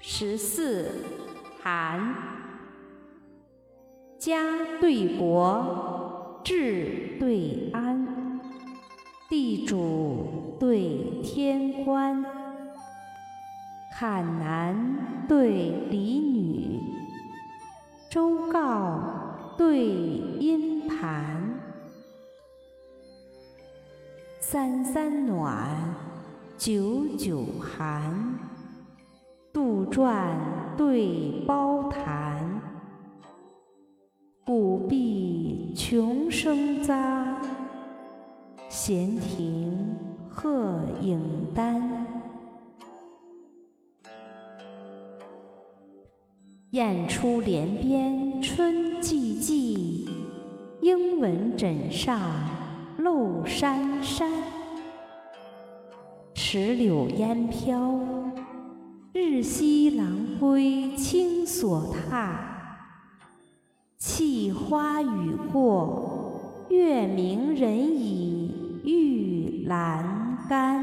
十四，寒。家对国，志对安，地主对天官，坎男对李女，周告对阴盘，三三暖，九九寒，杜撰对包坛，古壁穷生匝，闲庭鹤影单。雁出帘边春寂寂，莺闻枕上漏珊珊。石柳烟飘，日夕狼归青锁榻弃花雨过月明人倚玉阑干。